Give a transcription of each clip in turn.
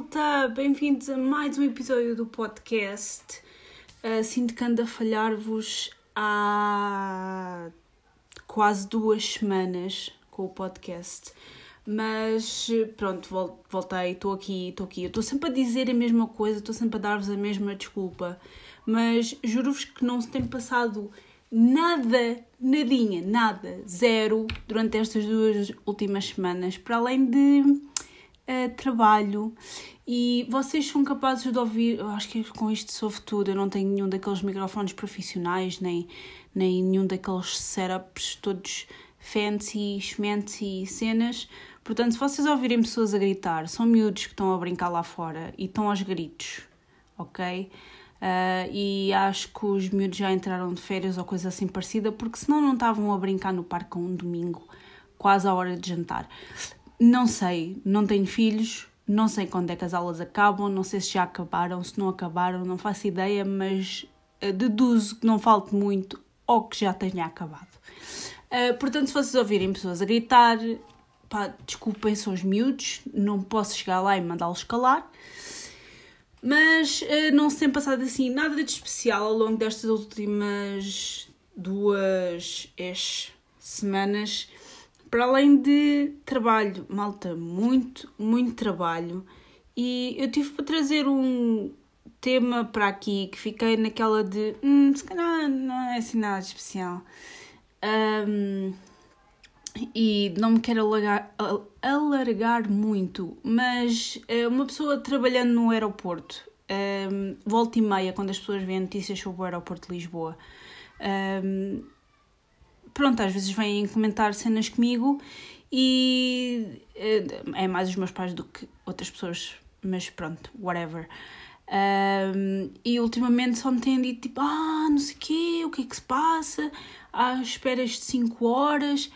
malta! Bem-vindos a mais um episódio do podcast. Uh, sinto que ando a falhar-vos há quase duas semanas com o podcast. Mas pronto, voltei, estou aqui, estou aqui. Eu estou sempre a dizer a mesma coisa, estou sempre a dar-vos a mesma desculpa. Mas juro-vos que não se tem passado nada, nadinha, nada, zero durante estas duas últimas semanas, para além de uh, trabalho. E vocês são capazes de ouvir, eu acho que com isto soube tudo, eu não tenho nenhum daqueles microfones profissionais, nem, nem nenhum daqueles setups todos fancy, schmancy cenas. Portanto, se vocês ouvirem pessoas a gritar, são miúdos que estão a brincar lá fora e estão aos gritos, ok? Uh, e acho que os miúdos já entraram de férias ou coisa assim parecida, porque senão não estavam a brincar no parque um domingo, quase à hora de jantar. Não sei, não tenho filhos, não sei quando é que as aulas acabam, não sei se já acabaram, se não acabaram, não faço ideia, mas uh, deduzo que não falte muito ou que já tenha acabado. Uh, portanto, se vocês ouvirem pessoas a gritar, pá, desculpem, são os miúdos, não posso chegar lá e mandá-los calar. Mas uh, não se tem passado assim nada de especial ao longo destas últimas duas semanas, para além de trabalho, malta, muito, muito trabalho. E eu tive para trazer um tema para aqui que fiquei naquela de hum, se calhar não é assim nada especial. Um, e não me quero alargar, alargar muito, mas eh, uma pessoa trabalhando no aeroporto, um, volta e meia, quando as pessoas veem notícias sobre o aeroporto de Lisboa, um, pronto, às vezes vêm comentar cenas comigo e eh, é mais os meus pais do que outras pessoas, mas pronto, whatever. Um, e ultimamente só me têm dito tipo, ah, não sei o quê, o que é que se passa, às esperas de 5 horas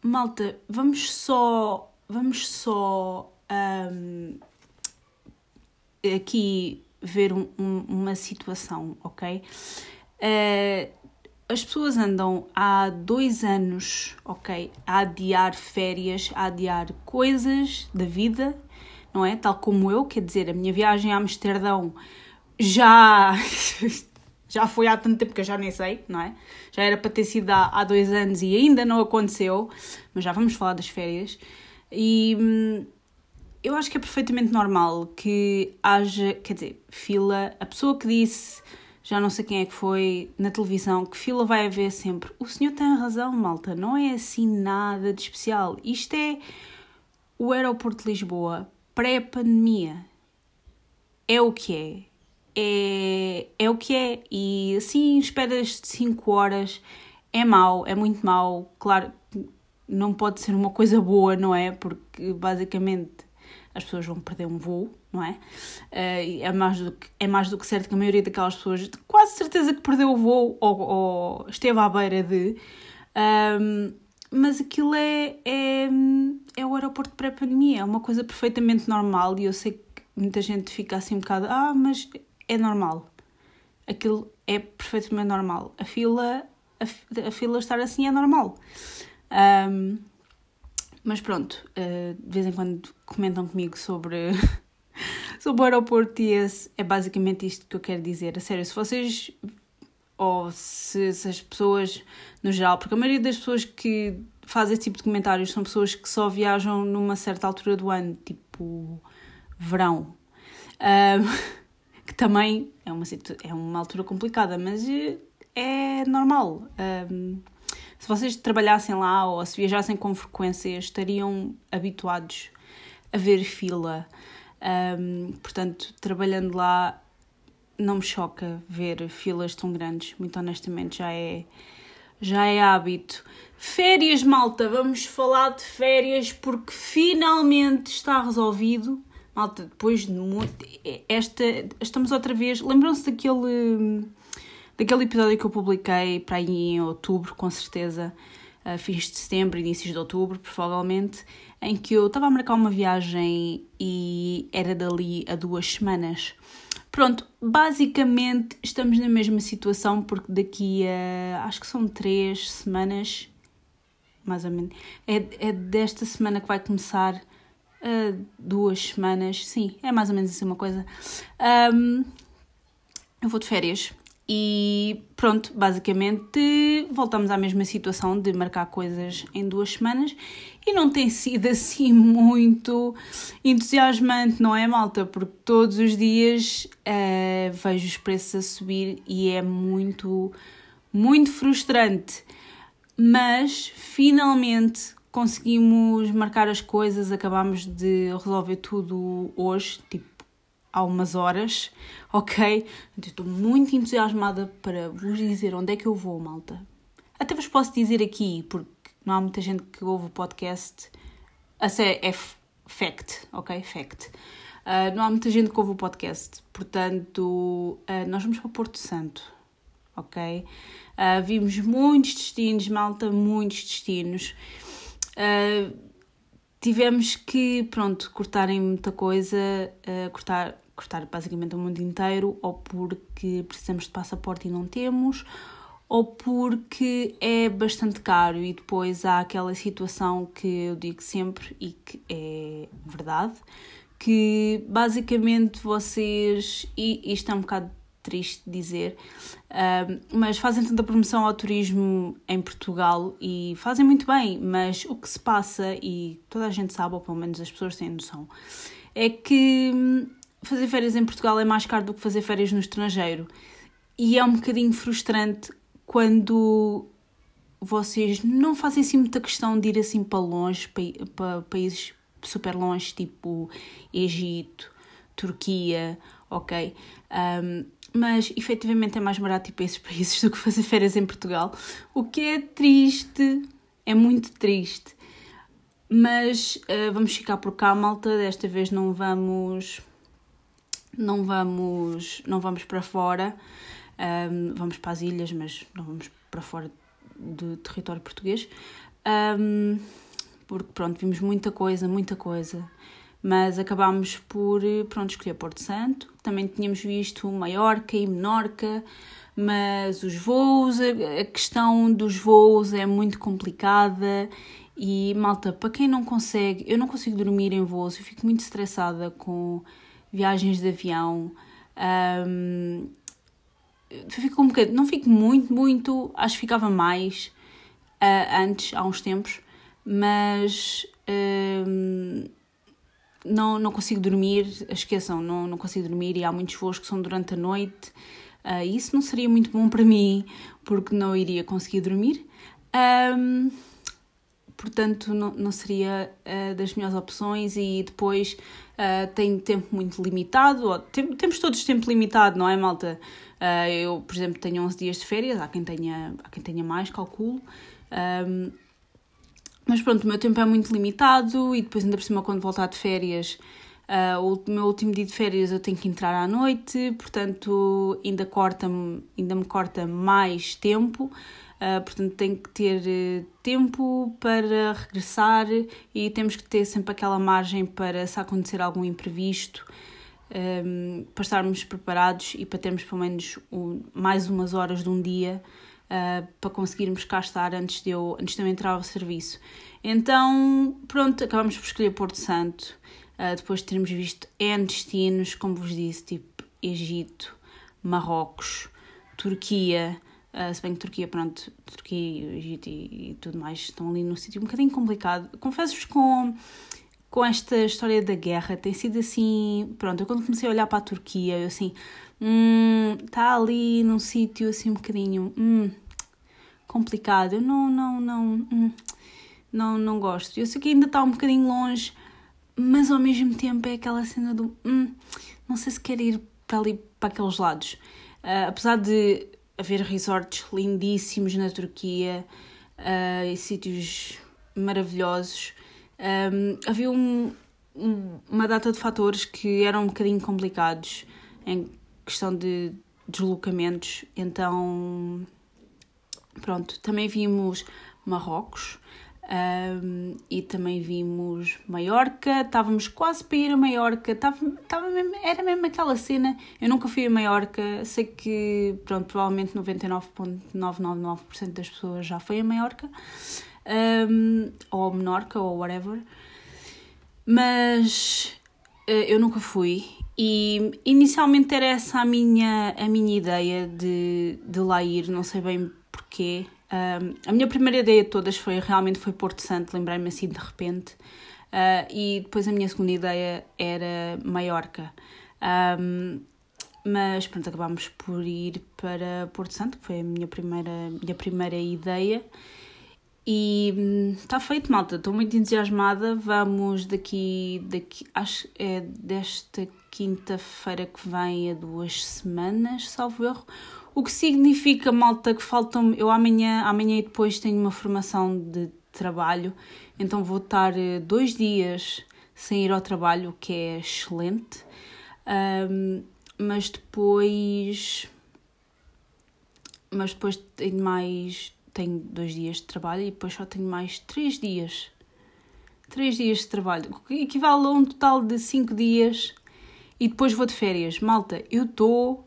malta, vamos só, vamos só um, aqui ver um, uma situação, ok? Uh, as pessoas andam há dois anos, ok, a adiar férias, a adiar coisas da vida, não é? Tal como eu, quer dizer, a minha viagem a Amsterdão já já foi há tanto tempo que eu já nem sei, não é? Já era para ter sido há, há dois anos e ainda não aconteceu, mas já vamos falar das férias. E hum, eu acho que é perfeitamente normal que haja, quer dizer, fila. A pessoa que disse, já não sei quem é que foi, na televisão, que fila vai haver sempre. O senhor tem razão, malta, não é assim nada de especial. Isto é o aeroporto de Lisboa pré-pandemia. É o que é é, é o que é. E assim, esperas de 5 horas é mau, é muito mau. Claro, não pode ser uma coisa boa, não é? Porque basicamente as pessoas vão perder um voo, não é? Uh, é, mais do que, é mais do que certo que a maioria daquelas pessoas, quase certeza que perdeu o voo ou, ou esteve à beira de. Um, mas aquilo é, é, é o aeroporto pré-pandemia, é uma coisa perfeitamente normal e eu sei que muita gente fica assim um bocado, ah, mas é normal. Aquilo é perfeitamente normal. A fila, a, a fila estar assim é normal. Um, mas pronto, uh, de vez em quando comentam comigo sobre, sobre o aeroporto e esse, é basicamente isto que eu quero dizer. A sério, se vocês ou se, se, as pessoas no geral, porque a maioria das pessoas que fazem esse tipo de comentários são pessoas que só viajam numa certa altura do ano, tipo verão. Um, que também é uma, é uma altura complicada, mas eh, é normal. Um, se vocês trabalhassem lá ou se viajassem com frequência, estariam habituados a ver fila. Um, portanto, trabalhando lá, não me choca ver filas tão grandes, muito honestamente, já é, já é hábito. Férias, malta, vamos falar de férias porque finalmente está resolvido malta, depois de muito. Esta, estamos outra vez. Lembram-se daquele, daquele episódio que eu publiquei para aí em outubro, com certeza, fins de setembro, inícios de outubro, provavelmente, em que eu estava a marcar uma viagem e era dali a duas semanas. Pronto, basicamente estamos na mesma situação porque daqui a acho que são três semanas, mais ou menos, é, é desta semana que vai começar uh, duas semanas, sim, é mais ou menos assim uma coisa. Um, eu vou de férias e pronto, basicamente voltamos à mesma situação de marcar coisas em duas semanas e não tem sido assim muito entusiasmante, não é, malta? Porque todos os dias uh, vejo os preços a subir e é muito, muito frustrante. Mas finalmente conseguimos marcar as coisas, acabamos de resolver tudo hoje, tipo há umas horas, ok? Estou muito entusiasmada para vos dizer onde é que eu vou, malta. Até vos posso dizer aqui, porque não há muita gente que ouve o podcast. Essa é, fact, ok? Fact. Uh, não há muita gente que ouve o podcast, portanto, uh, nós vamos para Porto Santo, ok? Uh, vimos muitos destinos, malta, muitos destinos. Tivemos que, pronto, cortarem muita coisa, cortar, cortar basicamente o mundo inteiro, ou porque precisamos de passaporte e não temos, ou porque é bastante caro. E depois há aquela situação que eu digo sempre e que é verdade, que basicamente vocês, e isto é um bocado triste dizer, mas fazem tanta promoção ao turismo em Portugal e fazem muito bem, mas o que se passa, e toda a gente sabe, ou pelo menos as pessoas têm noção, é que hum, fazer férias em Portugal é mais caro do que fazer férias no estrangeiro. E é um bocadinho frustrante quando vocês não fazem assim muita questão de ir assim para longe, para, países super longe, tipo Egito, Turquia, ok? Um, mas efetivamente é mais barato ir para esses países do que fazer férias em Portugal, o que é triste, é muito triste. Mas uh, vamos ficar por cá, malta. Desta vez não vamos, não vamos, não vamos para fora. Um, vamos para as ilhas, mas não vamos para fora do território português. Um, porque pronto, vimos muita coisa, muita coisa. Mas acabámos por pronto, escolher Porto Santo. Também tínhamos visto Maiorca e Menorca, mas os voos, a questão dos voos é muito complicada. E malta, para quem não consegue, eu não consigo dormir em voos, eu fico muito estressada com viagens de avião. Um, fico um bocadinho, não fico muito, muito, acho que ficava mais uh, antes, há uns tempos, mas uh, não, não consigo dormir, esqueçam, não, não consigo dormir e há muitos voos que são durante a noite. Uh, isso não seria muito bom para mim, porque não iria conseguir dormir. Um, portanto, não, não seria uh, das melhores opções. E depois uh, tenho tempo muito limitado, ou, tem, temos todos tempo limitado, não é, malta? Eu, por exemplo, tenho 11 dias de férias, há quem tenha, há quem tenha mais, calculo. Um, mas pronto, o meu tempo é muito limitado e depois, ainda por cima, quando voltar de férias, uh, o meu último dia de férias eu tenho que entrar à noite, portanto, ainda, corta -me, ainda me corta mais tempo. Uh, portanto, tenho que ter uh, tempo para regressar e temos que ter sempre aquela margem para, se acontecer algum imprevisto, um, para estarmos preparados e para termos pelo menos um, mais umas horas de um dia uh, para conseguirmos cá estar antes de, eu, antes de eu entrar ao serviço. Então, pronto, acabamos por escolher Porto Santo, uh, depois de termos visto N destinos, como vos disse, tipo Egito, Marrocos, Turquia, Uh, se bem que Turquia, pronto, Turquia, Egito e, e, tudo mais estão ali num sítio um bocadinho complicado. Confesso-vos com com esta história da guerra tem sido assim. Pronto, eu quando comecei a olhar para a Turquia, eu assim. Hum, está ali num sítio assim um bocadinho. Hum, complicado. Eu não, não, não. Hum, não, não gosto. Eu sei que ainda está um bocadinho longe, mas ao mesmo tempo é aquela cena do. Hum, não sei se quero ir para ali, para aqueles lados. Uh, apesar de haver resorts lindíssimos na Turquia uh, e sítios maravilhosos um, havia um, um, uma data de fatores que eram um bocadinho complicados em questão de deslocamentos, então pronto, também vimos Marrocos um, e também vimos Maiorca, estávamos quase para ir a Maiorca, estava, estava mesmo, era mesmo aquela cena, eu nunca fui a Maiorca, sei que pronto, provavelmente 99,999% das pessoas já foi a Maiorca, um, ou Menorca, ou whatever. Mas uh, eu nunca fui e inicialmente era essa a minha, a minha ideia de, de lá ir, não sei bem porquê. Um, a minha primeira ideia de todas foi realmente foi Porto Santo, lembrei-me assim de repente. Uh, e depois a minha segunda ideia era Maiorca. Um, mas pronto, acabámos por ir para Porto Santo, que foi a minha primeira, minha primeira ideia. E está hum, feito, malta. Estou muito entusiasmada. Vamos daqui, daqui acho é desta quinta-feira que vem a duas semanas, salvo erro. O que significa, malta, que faltam. Eu amanhã, amanhã e depois tenho uma formação de trabalho, então vou estar eh, dois dias sem ir ao trabalho, o que é excelente. Um, mas depois. Mas depois tenho mais. Tenho dois dias de trabalho e depois só tenho mais três dias. Três dias de trabalho, o que equivale a um total de cinco dias e depois vou de férias. Malta, eu estou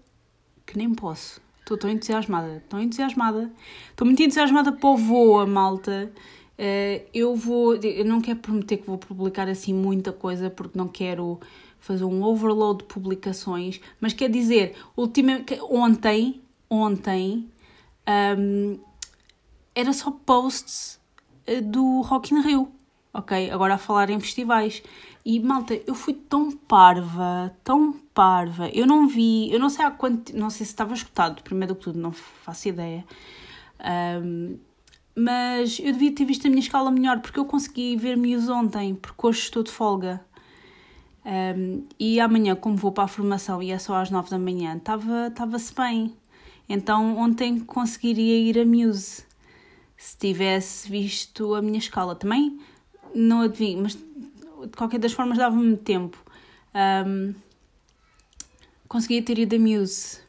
que nem posso. Estou tão entusiasmada, tão entusiasmada. Estou muito entusiasmada para o voa, malta. Uh, eu vou, eu não quero prometer que vou publicar assim muita coisa porque não quero fazer um overload de publicações, mas quer dizer, ultima, ontem, ontem, um, era só posts eh, do Rock in Rio, ok? Agora a falar em festivais. E malta, eu fui tão parva, tão parva. Eu não vi, eu não sei há quanto, não sei se estava escutado, primeiro que tudo, não faço ideia. Um, mas eu devia ter visto a minha escala melhor porque eu consegui ver Muse ontem, porque hoje estou de folga. Um, e amanhã, como vou para a formação e é só às nove da manhã, estava-se bem. Então ontem conseguiria ir a Muse se tivesse visto a minha escala. Também não adivinho, mas de qualquer das formas dava-me tempo. Um, conseguia ter ido a Muse.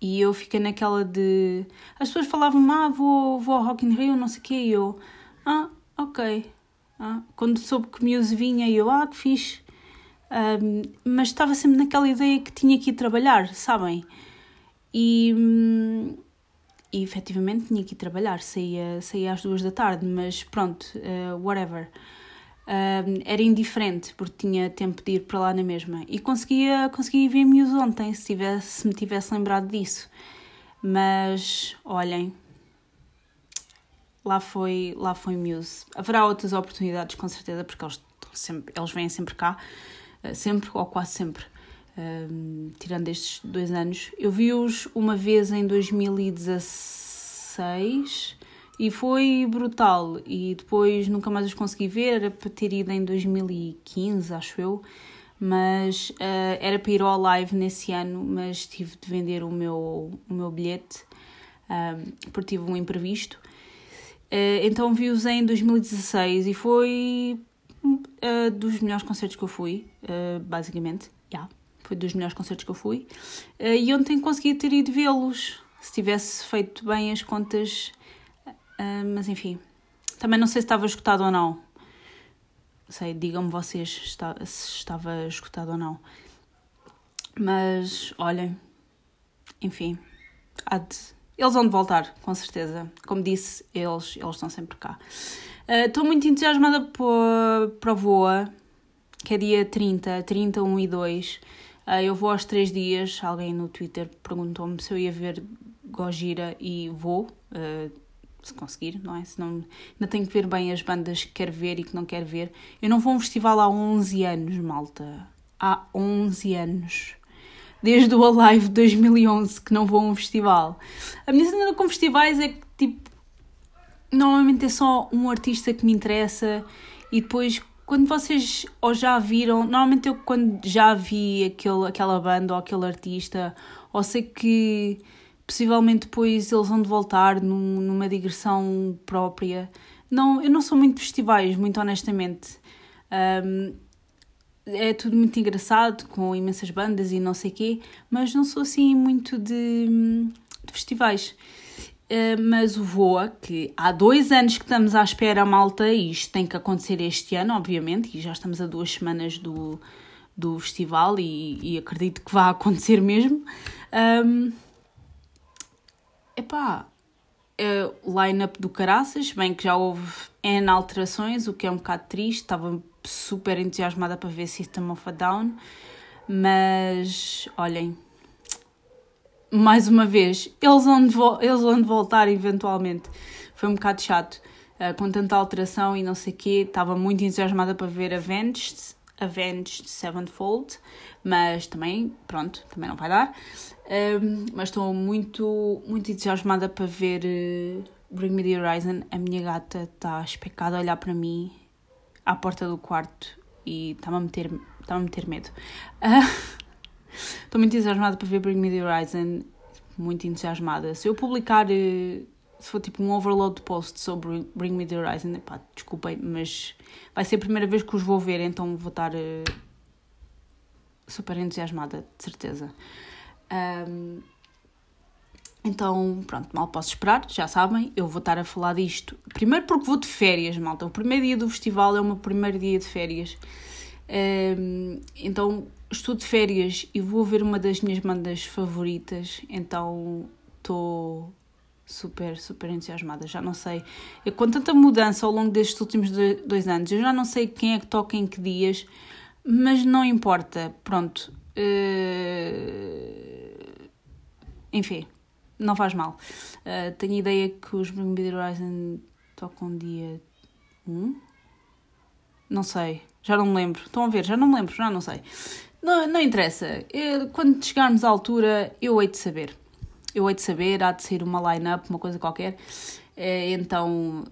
E eu fiquei naquela de. As pessoas falavam, ah, vou, vou ao Rock in Rio, não sei o quê. E eu, ah, ok. Ah, quando soube que Muse vinha, eu, ah, que fixe. Um, mas estava sempre naquela ideia que tinha que ir trabalhar, sabem? E, e efetivamente tinha que ir trabalhar, saía, saía às duas da tarde, mas pronto, uh, whatever. Um, era indiferente porque tinha tempo de ir para lá na mesma e conseguia, conseguia ver Muse ontem se, tivesse, se me tivesse lembrado disso. Mas olhem, lá foi, lá foi Muse. Haverá outras oportunidades com certeza porque eles, sempre, eles vêm sempre cá eh, sempre ou quase sempre, tirando estes dois anos. Eu vi-os uma vez em 2016 e foi brutal. E depois nunca mais os consegui ver, era para ter ido em 2015, acho eu. Mas uh, era para ir ao live nesse ano, mas tive de vender o meu, o meu bilhete um, porque tive um imprevisto. Uh, então vi-os em 2016 e foi uh, dos melhores concertos que eu fui, basicamente. Yeah, foi dos melhores concertos que eu fui. Uh, e ontem consegui ter ido vê-los, se tivesse feito bem as contas. mas enfim, também não sei se estava escutado ou não. Sei, digam-me vocês se estava escutado ou não. Mas olhem, enfim, há de, eles vão de voltar, com certeza. Como disse, eles, eles estão sempre cá. Estou uh, muito entusiasmada para a Voa, que é dia 30, 30, 1 e 2. Uh, eu vou aos 3 dias. Alguém no Twitter perguntou-me se eu ia ver Gojira e vou. Uh, se conseguir, não é? Senão ainda tenho que ver bem as bandas que quero ver e que não quero ver. Eu não vou a um festival há 11 anos, malta. Há 11 anos. Desde o Alive 2011 que não vou a um festival. A minha cena com festivais é que, tipo, normalmente é só um artista que me interessa e depois quando vocês ou já viram, normalmente eu quando já vi aquele, aquela banda ou aquele artista, ou sei que possivelmente depois eles vão de voltar num, numa digressão própria. Não, eu não sou muito de festivais, muito honestamente. Um, é tudo muito engraçado, com imensas bandas e não sei quê, mas não sou assim muito de, de festivais. Uh, mas o Voa, que há dois anos que estamos à espera, malta, e isto tem que acontecer este ano, obviamente, e já estamos a duas semanas do, do festival e, e acredito que vai acontecer mesmo. Um, epá, uh, line-up do Caraças, bem que já houve N alterações, o que é um bocado triste, estava super entusiasmada para ver System of a Down, mas olhem, mais uma vez, eles vão, eles vão voltar eventualmente. Foi um bocado chato, uh, com tanta alteração e não sei o quê. Estava muito entusiasmada para ver Avenged, Avenged Sevenfold, mas também, pronto, também não vai dar. Um, mas estou muito, muito entusiasmada para ver uh, Bring Me the Horizon. A minha gata está especada a olhar para mim à porta do quarto e está-me a meter, está a meter medo. Uh, Estou muito entusiasmada para ver Bring Me the Horizon. Muito entusiasmada. Se eu publicar, eh, se for tipo um overload de posts sobre Bring Me the Horizon, pá, desculpem, mas vai ser a primeira vez que os vou ver, então vou estar uh, super entusiasmada, de certeza. Um, então, pronto, mal posso esperar, já sabem, eu vou estar a falar disto. Primeiro porque vou de férias, malta. O primeiro dia do festival é o meu primeiro dia de férias. Um, então, estou de férias e vou ver uma das minhas bandas favoritas, então estou super, super entusiasmada. Já não sei, eu, com tanta mudança ao longo destes últimos dois anos, eu já não sei quem é que toca em que dias, mas não importa, pronto. Uh... Enfim, não faz mal. Uh, tenho ideia que os Bring Me The Horizon tocam dia 1? Não sei, já não me lembro. Estão a ver, já não me lembro, já não sei. Não, não interessa. Eu, quando chegarmos à altura, eu hei de saber. Eu hei de saber, há de sair uma line-up, uma coisa qualquer. É, então,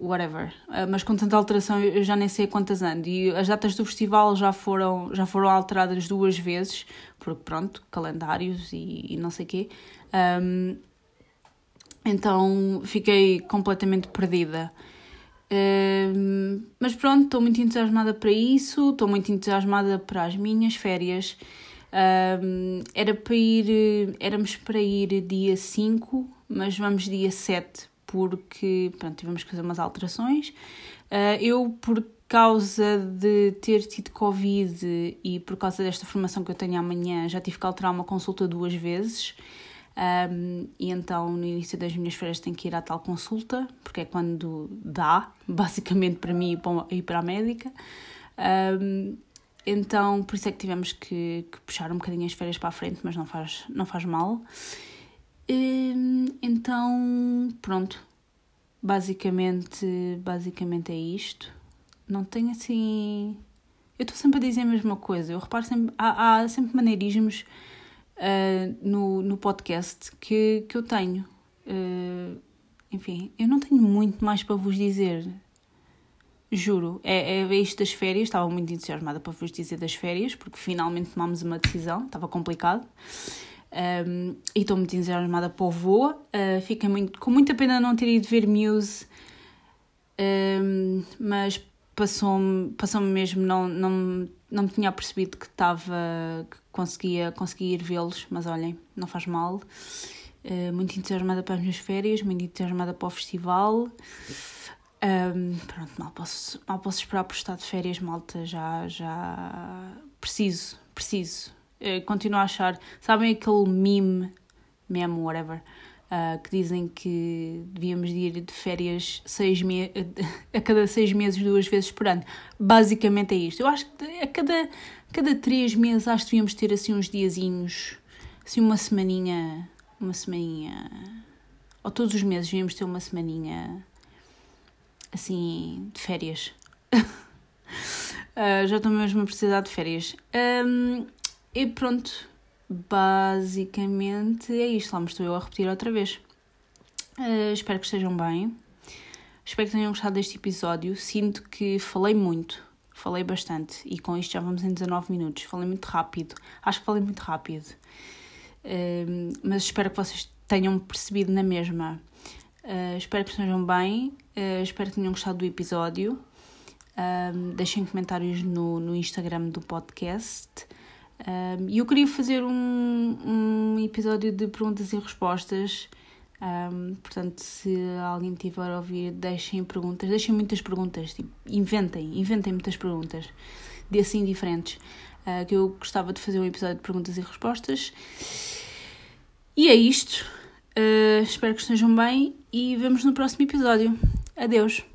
whatever. Ah, mas com tanta alteração, eu já nem sei quantas ando. E as datas do festival já foram, já foram alteradas duas vezes, porque pronto, calendários e, e não sei o quê. Um, então, fiquei completamente perdida mas pronto, estou muito entusiasmada para isso, estou muito entusiasmada para as minhas férias. era para ir, éramos para ir dia 5, mas vamos dia 7 porque pronto, tivemos que fazer umas alterações. Uh, eu, por causa de ter tido Covid e por causa desta formação que eu tenho amanhã, já tive que alterar uma consulta duas vezes. Um, e então no início das minhas férias tenho que ir à tal consulta, porque é quando dá, basicamente para mim e para a médica. Um, então por isso é que tivemos que, que, puxar um bocadinho as férias para a frente, mas não faz, não faz mal. Um, então pronto, basicamente, basicamente é isto. Não tenho assim. Eu estou sempre a dizer a mesma coisa. Eu reparo sempre. Há, há sempre maneirismos uh, no, no podcast que, que eu tenho. Uh, enfim, eu não tenho muito mais para vos dizer. Juro, é, é isto das férias. Estava muito entusiasmada para vos dizer das férias, porque finalmente tomámos uma decisão, estava complicado. Um, e estou muito entusiasmada para o voo. Uh, fiquei muito, com muita pena não ter ido ver Muse, um, mas passou-me passou mesmo, não, não, não me tinha percebido que estava, que conseguia, conseguia ir vê-los, mas olhem, não faz mal. Uh, muito entusiasmada para as minhas férias, muito entusiasmada para o festival. Um, pronto, mal posso, mal posso esperar por estar de férias, malta. Já, já preciso, preciso. Uh, continuo a achar. Sabem aquele meme, meme, whatever, uh, que dizem que devíamos ir de férias seis me a cada seis meses, duas vezes por ano. Basicamente é isto. Eu acho que a cada, cada três meses acho que devíamos ter assim uns diazinhos, assim uma semaninha, uma semaninha, ou todos os meses devíamos ter uma semaninha assim de férias. uh, já estou mesmo a precisar de férias. Um, e pronto, basicamente é isto. Lá me estou eu a repetir outra vez. Uh, espero que estejam bem. Espero que tenham gostado deste episódio. Sinto que falei muito, falei bastante e com isto já vamos em 19 minutos. Falei muito rápido, acho que falei muito rápido, uh, mas espero que vocês tenham percebido na mesma. Uh, espero que estejam bem, uh, espero que tenham gostado do episódio. deixem comentários no, no Instagram do podcast. E eu queria fazer um, um episódio de perguntas e respostas. Um, portanto, se alguém tiver a ouvir, deixem perguntas, deixem muitas perguntas, tipo, inventem, inventem muitas perguntas, de assim diferentes. Uh, que eu gostava de fazer um episódio de perguntas e respostas. E é isto. Uh, espero que estejam bem e vemos no próximo episódio. Adeus!